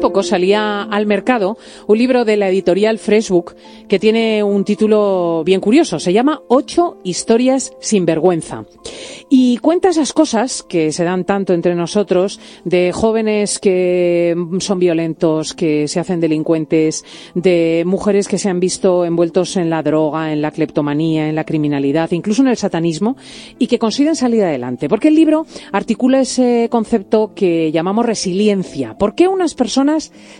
Poco salía al mercado un libro de la editorial Freshbook que tiene un título bien curioso. Se llama Ocho historias sin vergüenza. Y cuenta esas cosas que se dan tanto entre nosotros de jóvenes que son violentos, que se hacen delincuentes, de mujeres que se han visto envueltos en la droga, en la cleptomanía, en la criminalidad, incluso en el satanismo, y que consiguen salir adelante. Porque el libro articula ese concepto que llamamos resiliencia. ¿Por qué unas personas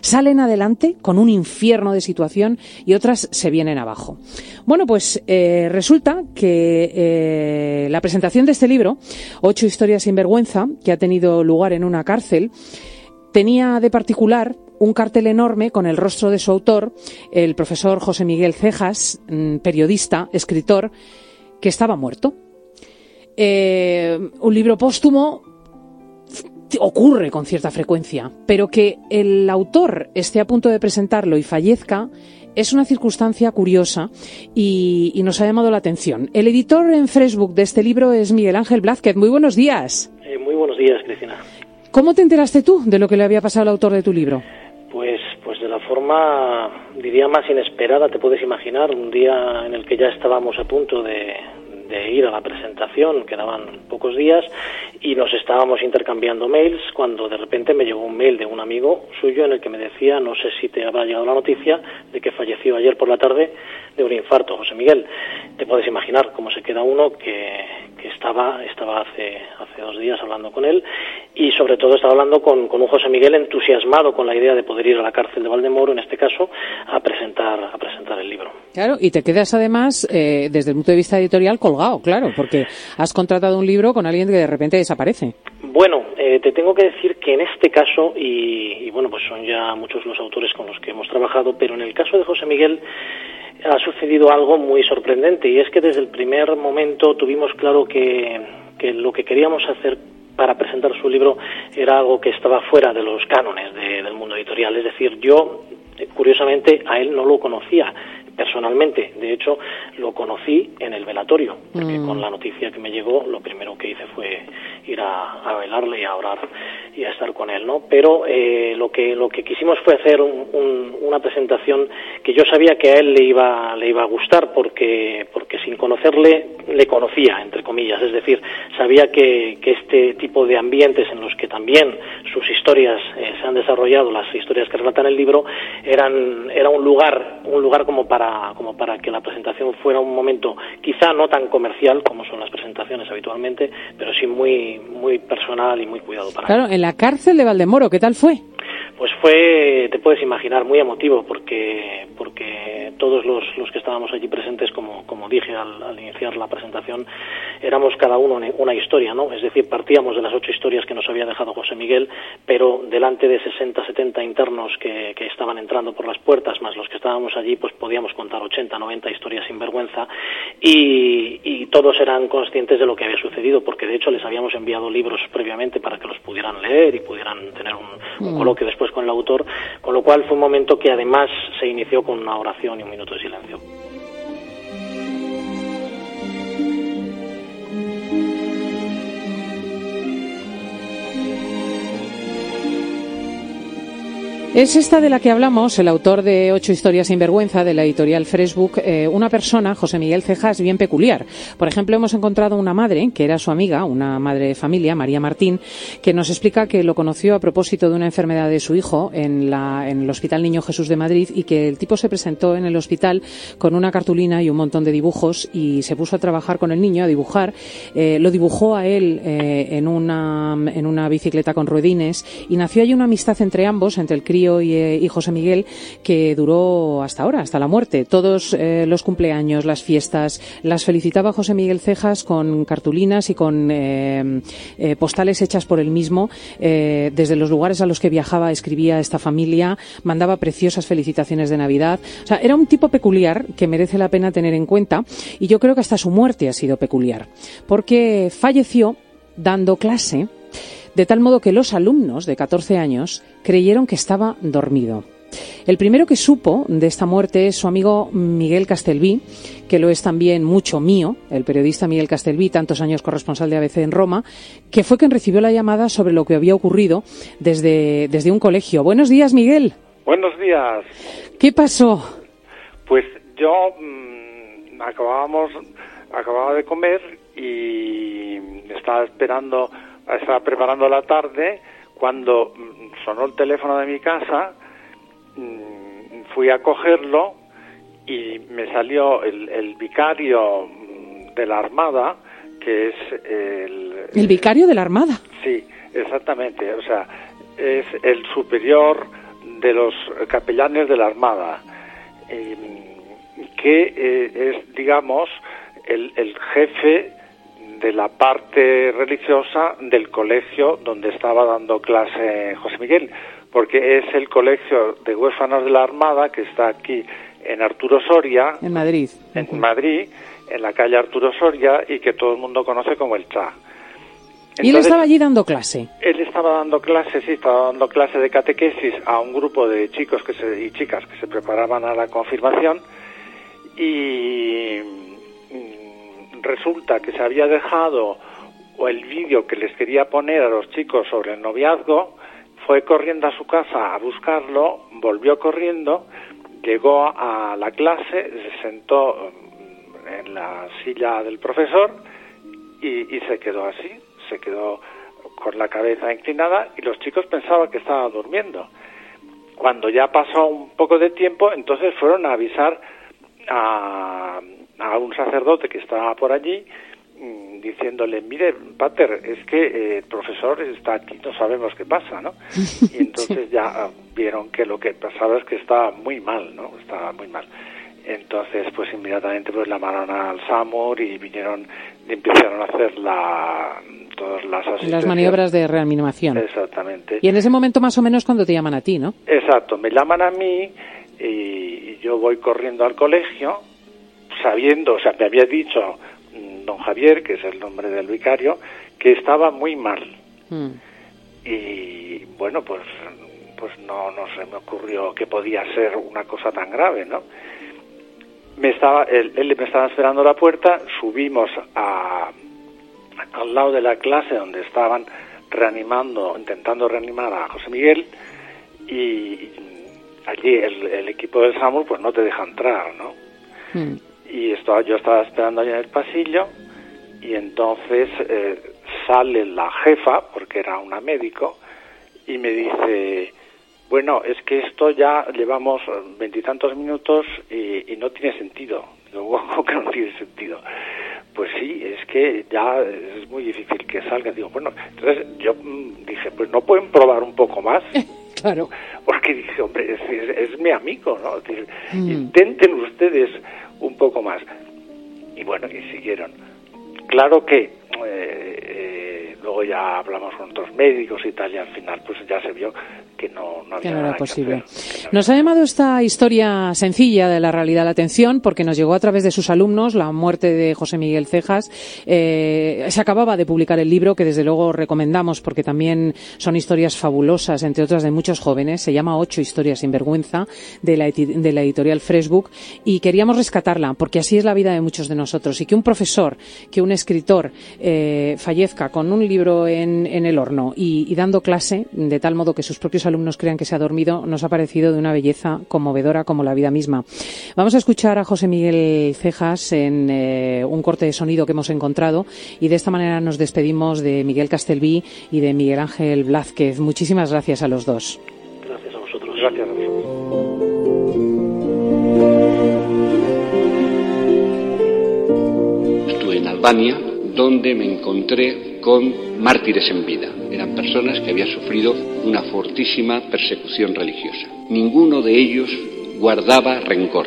salen adelante con un infierno de situación y otras se vienen abajo. Bueno, pues eh, resulta que eh, la presentación de este libro, Ocho historias sin vergüenza, que ha tenido lugar en una cárcel, tenía de particular un cartel enorme con el rostro de su autor, el profesor José Miguel Cejas, mm, periodista, escritor, que estaba muerto. Eh, un libro póstumo ocurre con cierta frecuencia, pero que el autor esté a punto de presentarlo y fallezca es una circunstancia curiosa y, nos ha llamado la atención. El editor en Facebook de este libro es Miguel Ángel Blázquez. Muy buenos días. Eh, muy buenos días, Cristina. ¿Cómo te enteraste tú de lo que le había pasado al autor de tu libro? Pues, pues de la forma, diría, más inesperada, te puedes imaginar, un día en el que ya estábamos a punto de, de ir a la presentación, quedaban pocos días y nos estábamos intercambiando mails cuando de repente me llegó un mail de un amigo suyo en el que me decía, no sé si te habrá llegado la noticia de que falleció ayer por la tarde de un infarto, José Miguel. Te puedes imaginar cómo se queda uno que, que estaba, estaba hace, hace dos días hablando con él y sobre todo estaba hablando con, con un José Miguel entusiasmado con la idea de poder ir a la cárcel de Valdemoro, en este caso, a presentar, a presentar libro. Claro, y te quedas además, eh, desde el punto de vista editorial, colgado, claro, porque has contratado un libro con alguien que de repente desaparece. Bueno, eh, te tengo que decir que en este caso, y, y bueno, pues son ya muchos los autores con los que hemos trabajado, pero en el caso de José Miguel, ha sucedido algo muy sorprendente y es que desde el primer momento tuvimos claro que, que lo que queríamos hacer para presentar su libro era algo que estaba fuera de los cánones del mundo editorial. Es decir, yo, curiosamente, a él no lo conocía personalmente. De hecho, lo conocí en el velatorio, porque mm. con la noticia que me llegó, lo primero que hice fue ir a, a velarle y a orar y a estar con él, ¿no? Pero eh, lo que lo que quisimos fue hacer una presentación que yo sabía que a él le iba le iba a gustar porque porque sin conocerle le conocía entre comillas, es decir, sabía que, que este tipo de ambientes en los que también sus historias eh, se han desarrollado, las historias que relatan el libro, eran era un lugar un lugar como para como para que la presentación fuera un momento quizá no tan comercial como son las presentaciones habitualmente, pero sí muy muy personal y muy cuidado para claro, la cárcel de Valdemoro. ¿Qué tal fue? Pues fue, te puedes imaginar, muy emotivo porque, porque todos los, los que estábamos allí presentes, como, como dije al, iniciar la presentación, éramos cada uno una historia, ¿no? Es decir, partíamos de las ocho historias que nos había dejado José Miguel, pero delante de 60, 70 internos que, que estaban entrando por las puertas, más los que estábamos allí, pues podíamos contar 80, 90 historias sin vergüenza y, y todos eran conscientes de lo que había sucedido, porque de hecho les habíamos enviado libros previamente para que los pudieran leer y pudieran tener un, un mm. coloquio después con el autor, con lo cual fue un momento que además se inició con una oración y un minuto de silencio. Es esta de la que hablamos, el autor de Ocho historias sin vergüenza de la editorial Freshbook, eh, una persona, José Miguel Cejas, bien peculiar. Por ejemplo, hemos encontrado una madre, que era su amiga, una madre de familia, María Martín, que nos explica que lo conoció a propósito de una enfermedad de su hijo en, la, en el Hospital Niño Jesús de Madrid y que el tipo se presentó en el hospital con una cartulina y un montón de dibujos y se puso a trabajar con el niño, a dibujar. Eh, lo dibujó a él eh, en, una, en una bicicleta con ruedines y nació allí una amistad entre ambos, entre el crío eh, y, José Miguel que duró hasta ahora, hasta la muerte. Todos eh, los cumpleaños, las fiestas, las felicitaba José Miguel Cejas con cartulinas y con eh, postales hechas por él mismo. desde los lugares a los que viajaba escribía esta familia, mandaba preciosas felicitaciones de Navidad. Era un tipo peculiar que merece la pena tener en cuenta y yo creo que hasta su muerte ha sido peculiar porque falleció dando clase, de tal modo que los alumnos de 14 años creyeron que estaba dormido. El primero que supo de esta muerte es su amigo Miguel Castelví, que lo es también mucho mío, el periodista Miguel Castelví, tantos años corresponsal de ABC en Roma, que fue quien recibió la llamada sobre lo que había ocurrido desde, desde un colegio. Buenos días, Miguel. Buenos días. ¿Qué pasó? Pues yo mm, acabábamos, acababa de comer y estaba esperando, estaba preparando la tarde cuando mm, sonó el teléfono de mi casa Mm, fui a cogerlo y me salió el, vicario mm, de la Armada, que es el... ¿El vicario de la Armada? Sí, exactamente. O sea, es el superior de los capellanes de la Armada, que eh, es, digamos, el, el jefe de la parte religiosa del colegio donde estaba dando clase José Miguel porque es el colegio de huérfanos de la Armada que está aquí en Arturo Soria. En Madrid. En Madrid, en la calle Arturo Soria y que todo el mundo conoce como el CHA. ¿Y él estaba allí dando clase? Él estaba dando clase, sí, estaba dando clase de catequesis a un grupo de chicos que se, y chicas que se preparaban a la confirmación y resulta que se había dejado el vídeo que les quería poner a los chicos sobre el noviazgo fue corriendo a su casa a buscarlo, volvió corriendo, llegó a la clase, se sentó mm, en la silla del profesor y, se quedó así, se quedó con la cabeza inclinada y los chicos pensaban que estaba durmiendo. Cuando ya pasó un poco de tiempo, entonces fueron a avisar a, a un sacerdote que estaba por allí Mm, diciéndole, mire, Pater, es que eh, el profesor está aquí, no sabemos qué pasa, ¿no? Y entonces ya ah, vieron que lo que pasaba es que estaba muy mal, ¿no? Estaba muy mal. Entonces, pues inmediatamente pues llamaron al SAMUR y vinieron y empezaron a hacer la, todas las Las maniobras de reanimación. Exactamente. Y en ese momento más o menos cuando te llaman a ti, ¿no? Exacto, me llaman a mí y yo voy corriendo al colegio sabiendo, o sea, me había dicho don Javier, que es el nombre del vicario, que estaba muy mal. Hmm. Y bueno, pues, pues no, no se me ocurrió que podía ser una cosa tan grave, ¿no? Me estaba, él, me estaba esperando a la puerta, subimos a, al lado de la clase donde estaban reanimando, intentando reanimar a José Miguel, y allí el, equipo del SAMUR pues no te deja entrar, ¿no? Hmm y estaba, yo estaba esperando allá en el pasillo y entonces eh, sale la jefa, porque era una médico, y me dice, bueno, es que esto ya llevamos veintitantos minutos y, no tiene sentido. Digo, ¿cómo que no tiene sentido? Pues sí, es que ya es muy difícil que salga. Digo, bueno, entonces yo mm, dije, pues no pueden probar un poco más. claro. Porque dije, hombre, es, mi amigo, ¿no? Mm. Intenten ustedes un poco más. Y bueno, y siguieron. Claro que eh, eh, luego ya hablamos con otros médicos y tal, y al final pues ya se vio que no, era posible. Nos ha llamado esta historia sencilla de la realidad la atención porque nos llegó a través de sus alumnos la muerte de José Miguel Cejas. Eh, se acababa de publicar el libro que desde luego recomendamos porque también son historias fabulosas, entre otras de muchos jóvenes. Se llama Ocho historias sin vergüenza de la, de la editorial Freshbook y queríamos rescatarla porque así es la vida de muchos de nosotros y que un profesor, que un escritor eh, fallezca con un libro en, el horno y, y dando clase de tal modo que sus propios alumnos crean que se ha dormido, nos ha parecido de una belleza conmovedora como la vida misma. Vamos a escuchar a José Miguel Cejas en eh, un corte de sonido que hemos encontrado y de esta manera nos despedimos de Miguel Castelví y de Miguel Ángel Blázquez. Muchísimas gracias a los dos. Gracias a vosotros. Gracias a vosotros. Estuve en Albania, donde me encontré con mártires en vida. Eran personas que habían sufrido una fortísima persecución religiosa. Ninguno de ellos guardaba rencor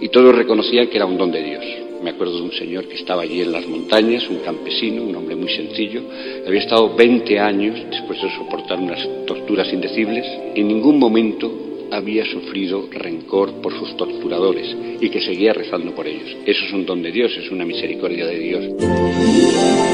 y todos reconocían que era un don de Dios. Me acuerdo de un señor que estaba allí en las montañas, un campesino, un hombre muy sencillo. Había estado 20 años después de soportar unas torturas indecibles. En ningún momento había sufrido rencor por sus torturadores y que seguía rezando por ellos. Eso es un don de Dios, es una misericordia de Dios.